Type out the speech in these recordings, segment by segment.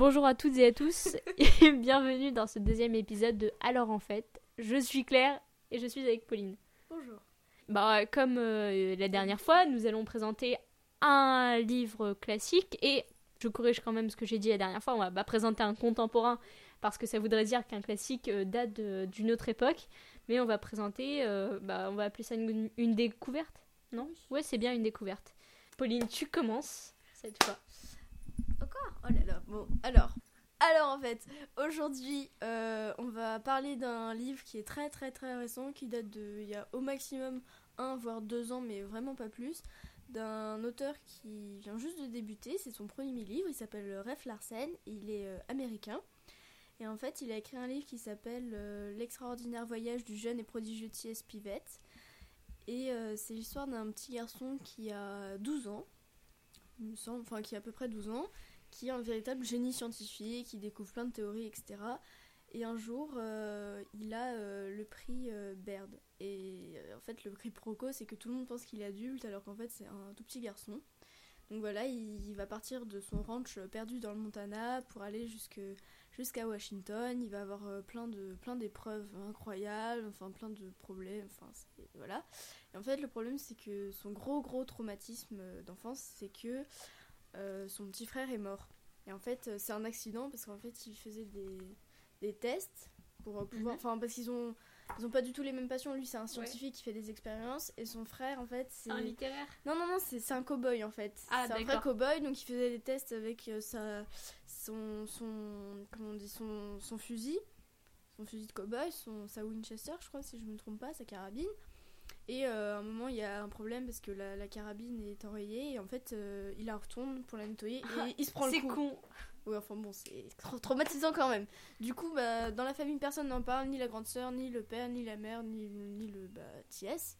Bonjour à toutes et à tous et bienvenue dans ce deuxième épisode de Alors en fait, je suis Claire et je suis avec Pauline. Bonjour. Bah, comme euh, la dernière fois, nous allons présenter un livre classique et je corrige quand même ce que j'ai dit la dernière fois, on va pas présenter un contemporain parce que ça voudrait dire qu'un classique euh, date d'une autre époque, mais on va présenter, euh, bah, on va appeler ça une, une découverte, non? Ouais, c'est bien une découverte. Pauline, tu commences cette fois. Encore Oh là là. Bon, alors. Alors en fait, aujourd'hui, euh, on va parler d'un livre qui est très très très récent, qui date de il y a au maximum un voire deux ans, mais vraiment pas plus, d'un auteur qui vient juste de débuter. C'est son premier livre. Il s'appelle Ref Larsen. Il est euh, américain. Et en fait, il a écrit un livre qui s'appelle euh, L'extraordinaire voyage du jeune et prodigieux T.S. Pivett. Et euh, c'est l'histoire d'un petit garçon qui a 12 ans, il me semble, enfin qui a à peu près 12 ans, qui est un véritable génie scientifique, qui découvre plein de théories, etc. Et un jour, euh, il a euh, le prix euh, Baird. Et euh, en fait, le prix Proco, c'est que tout le monde pense qu'il est adulte, alors qu'en fait, c'est un tout petit garçon. Donc voilà, il, il va partir de son ranch perdu dans le Montana pour aller jusqu'à Washington. Il va avoir plein de plein d'épreuves incroyables, enfin plein de problèmes, enfin voilà. Et en fait, le problème c'est que son gros gros traumatisme d'enfance, c'est que euh, son petit frère est mort. Et en fait, euh, c'est un accident parce qu'en fait, il faisait des, des tests pour euh, pouvoir, Mhm. enfin parce qu'ils ont ils ont pas du tout les mêmes passions. Lui, c'est un scientifique qui fait des expériences et son frère, en fait, c'est Un littéraire? Non, non, non, c'est un cow-boy en fait. Ah, c'est un vrai cow-boy, donc il faisait des tests avec euh, sa, son, son, comment on dit, son, son fusil, son fusil de cow-boy, son, sa Winchester, je crois, si je me trompe pas, sa carabine. Et euh, à un moment, il y a un problème parce que la, la carabine est enrayée et en fait, euh, il la retourne pour la nettoyer et Ah, il se prend le C'est coup. con. Oui, enfin bon, c'est tra- traumatisant quand même. Du coup, bah, dans la famille, personne n'en parle, ni la grande sœur, ni le père, ni la mère, ni, ni le bah, TS.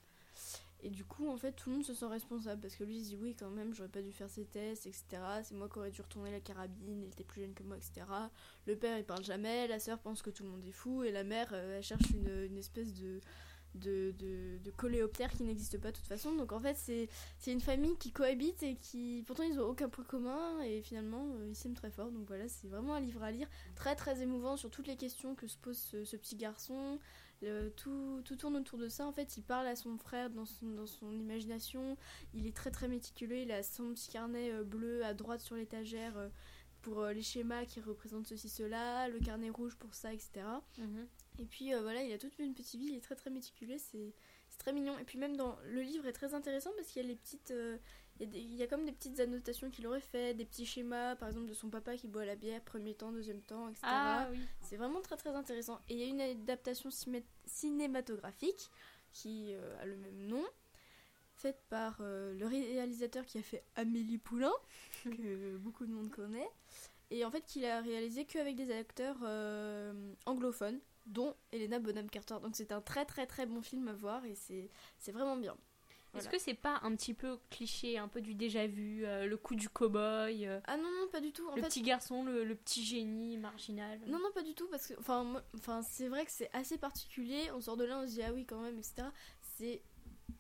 Et du coup, en fait, tout le monde se sent responsable parce que lui, il se dit oui, quand même, j'aurais pas dû faire ces tests, etc. C'est moi qui aurais dû retourner la carabine, elle était plus jeune que moi, etc. Le père, il parle jamais, la sœur pense que tout le monde est fou, et la mère, euh, elle cherche une, une espèce de. De, de, de coléoptère qui n'existe pas de toute façon. Donc en fait c'est une famille qui cohabite et qui pourtant ils ont aucun point commun et finalement euh, ils s'aiment très fort. Donc voilà c'est vraiment un livre à lire très très émouvant sur toutes les questions que se pose ce, petit garçon. Tout, tout tourne autour de ça. En fait il parle à son frère dans son, dans son imagination. Il est très très méticuleux. Il a son petit carnet euh, bleu à droite sur l'étagère euh, pour euh, les schémas qui représentent ceci cela le carnet rouge pour ça etc et puis euh, voilà, il a toute une petite vie, il est très très méticuleux, c'est très mignon. Et puis même dans le livre est très intéressant parce qu'il y a les petites, euh, il, y a des- il y a comme des petites annotations qu'il aurait fait, des petits schémas, par exemple de son papa qui boit la bière premier temps, deuxième temps, etc. Ah oui. C'est vraiment très très intéressant. Et il y a une adaptation cinématographique qui euh, a le même nom, faite par euh, le réalisateur qui a fait Amélie Poulain, que beaucoup de monde connaît. Et en fait, qu'il a réalisé qu'avec des acteurs euh, anglophones, dont Helena Bonham Carter. Donc c'est un très très très bon film à voir et c'est vraiment bien. Est-ce que c'est pas un petit peu cliché, un peu du déjà vu, euh, le coup du cow-boy, euh, Ah non, non, pas du tout. En le fait, petit garçon, le, le petit génie marginal? Non, non, pas du tout, parce que, enfin c'est vrai que c'est assez particulier. On sort de là, on se dit, ah oui, quand même, etc. C'est.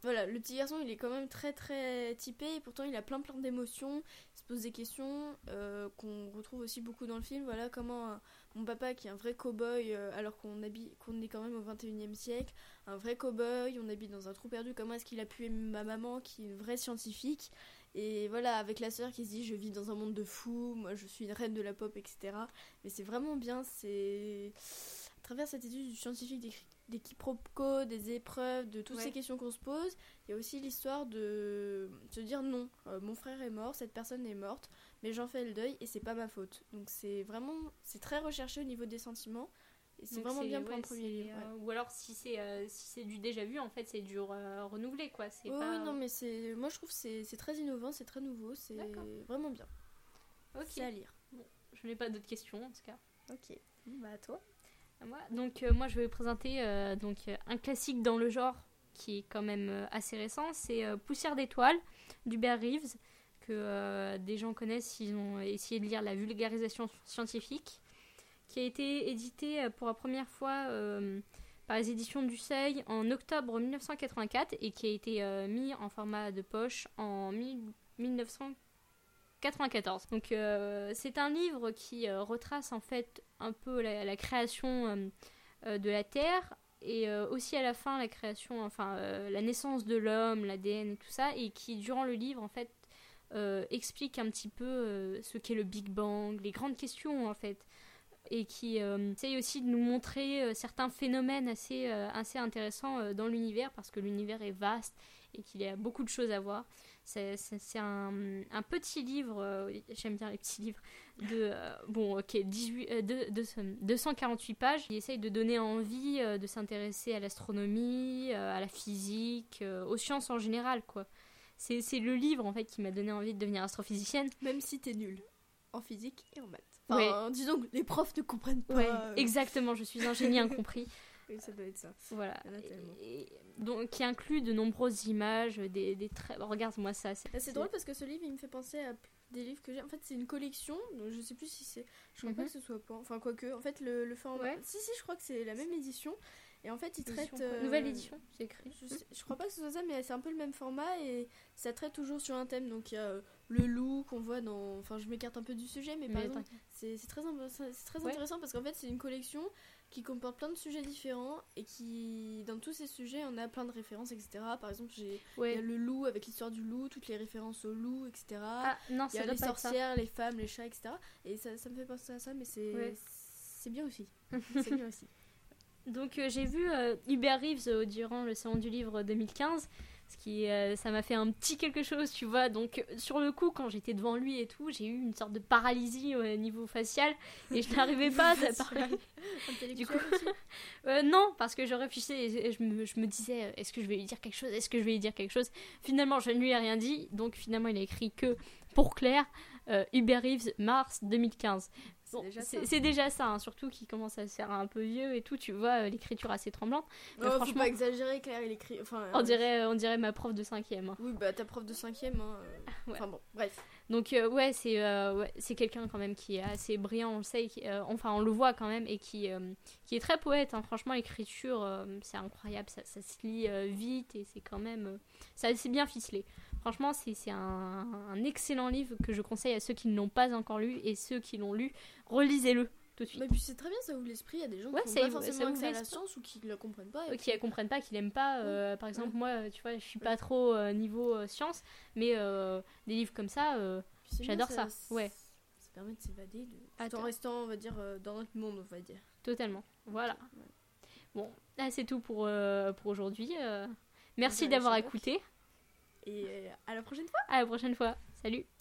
Voilà, le petit garçon, il est quand même très très typé, et pourtant il a plein plein d'émotions, il se pose des questions euh, qu'on retrouve aussi beaucoup dans le film. Voilà, comment mon papa, qui est un vrai cow-boy, euh, alors qu'on est quand même au 21 e siècle, un vrai cow-boy, on habite dans un trou perdu, comment est-ce qu'il a pu aimer ma maman, qui est une vraie scientifique, et voilà, avec la sœur qui se dit, je vis dans un monde de fous, moi je suis une reine de la pop, etc. Mais c'est vraiment bien, c'est à travers cette étude du scientifique des, des quiproquos, des épreuves, de toutes Ouais. ces questions qu'on se pose, il y a aussi l'histoire de se dire non, euh, mon frère est mort, cette personne est morte, mais j'en fais le deuil et c'est pas ma faute. Donc c'est vraiment, c'est très recherché au niveau des sentiments et c'est vraiment bien pour ouais, un premier livre. ouais. euh, Ou alors si c'est euh, si c'est du déjà vu, en fait c'est du re- renouvelé quoi. C'est Oui, pas... oui, non, mais c'est, moi je trouve que c'est, c'est très innovant, c'est très nouveau, c'est vraiment bien. Ok. C'est à lire. Je n'ai pas d'autres questions en tout cas. Ok. Bah à toi. Donc euh, moi je vais vous présenter euh, donc euh, un classique dans le genre qui est quand même assez récent, c'est Poussière d'étoiles d'Hubert Reeves que des gens connaissent. S'ils ont essayé de lire la vulgarisation scientifique qui a été édité pour la première fois par les éditions du Seuil en octobre 1984 et qui a été mis en format de poche en mille- 94. Donc euh, c'est un livre qui euh, retrace en fait un peu la, création euh, de la Terre et aussi à la fin la création, enfin la naissance de l'homme, l'ADN et tout ça, et qui durant le livre en fait explique un petit peu ce qu'est le Big Bang, les grandes questions en fait, et qui essaye aussi de nous montrer certains phénomènes assez, assez intéressants dans l'univers parce que l'univers est vaste et qu'il y a beaucoup de choses à voir. C'est un, un petit livre, euh, j'aime bien les petits livres, de, euh, bon, ok, 18, euh, de- de- 248 pages. Il essaye de donner envie euh, de s'intéresser à l'astronomie, euh, à la physique, euh, aux sciences en général, quoi. C'est le livre, en fait, qui m'a donné envie de devenir astrophysicienne. Même si t'es nul en physique et en maths. Enfin, disons que les profs ne comprennent pas. Ouais, euh, exactement, je suis un génie incompris. oui, ça doit être ça. Voilà. Il y en a tellement. Et- et- donc, qui inclut de nombreuses images, des, des traits. Regarde-moi ça. c'est- Ah, C'est drôle parce que ce livre il me fait penser à des livres que j'ai. En fait, c'est une collection, donc je sais plus si c'est. Je crois pas Mhm. que ce soit pas. Enfin, quoique, en fait, le, le format. Ouais. Si, si, je crois que c'est la même édition. Et en fait, il traite. Euh, Nouvelle édition, c'est écrit. Je, sais- je crois pas que ce soit ça, mais c'est un peu le même format et ça traite toujours sur un thème. Donc il y a euh, le loup qu'on voit dans. Enfin, je m'écarte un peu du sujet, mais, par exemple, c'est très, très Ouais. intéressant parce qu'en fait, c'est une collection qui comporte plein de sujets différents et qui, dans tous ces sujets, on a plein de références, etc. Par exemple, j'ai il Ouais. y a le loup avec l'histoire du loup, toutes les références au loup, etc. Ah non, il y a les sorcières, les femmes, les chats, etc. Et ça, ça me fait penser à ça, mais c'est Ouais. c'est bien aussi. c'est bien aussi. Donc euh, j'ai vu euh, Hubert Reeves euh, durant le salon du livre 2015, ce qui euh, ça m'a fait un petit quelque chose, tu vois. Donc euh, sur le coup, quand j'étais devant lui et tout, j'ai eu une sorte de paralysie au niveau facial et je n'arrivais pas à parler. Intellectuel coup-. Euh, non, parce que je réfléchissais et je me, je me disais, est-ce que je vais lui dire quelque chose? Est-ce que je vais lui dire quelque chose? Finalement, je ne lui ai rien dit. Donc finalement, il a écrit que pour Claire, euh, Hubert Reeves, mars 2015. C'est Bon, déjà ça. c'est c'est déjà ça, hein, surtout qu'il commence à se faire un peu vieux et tout, tu vois, euh, l'écriture assez tremblante. Oh, faut franchement- pas exagérer, Claire, il écrit. Enfin, On euh, dirait, on dirait ma prof de cinquième. hein. Oui, bah ta prof de cinquième. Hein. euh, Ouais. Enfin bon, bref. Donc euh, ouais, c'est euh, ouais, quelqu'un quand même qui est assez brillant, on le sait, qui- euh, enfin on le voit quand même et qui euh, qui est très poète. Franchement, l'écriture euh, c'est incroyable, ça, ça se lit euh, vite et c'est quand même euh, c'est assez bien ficelé. Franchement, c'est un, un excellent livre que je conseille à ceux qui ne l'ont pas encore lu et ceux qui l'ont lu, relisez-le tout de suite. Mais puis c'est très bien, ça ouvre l'esprit. Il y a des gens Ouais, qui ça n'ont pas ça forcément ouvre accès à la science ou qui ne la comprennent pas. et qui ne comprennent pas, qui l'aiment pas. euh, par exemple, Ouais. moi, euh, tu vois, je suis pas trop euh, niveau euh, science, mais des livres comme ça, j'adore ça, ouais. Ça permet de s'évader, de... tout en restant, on va dire, dans notre monde, on va dire. totalement. Voilà. Bon, là c'est tout pour, pour aujourd'hui. euh. merci Ouais, d'avoir écouté. Et euh, à la prochaine fois À la prochaine fois. Salut.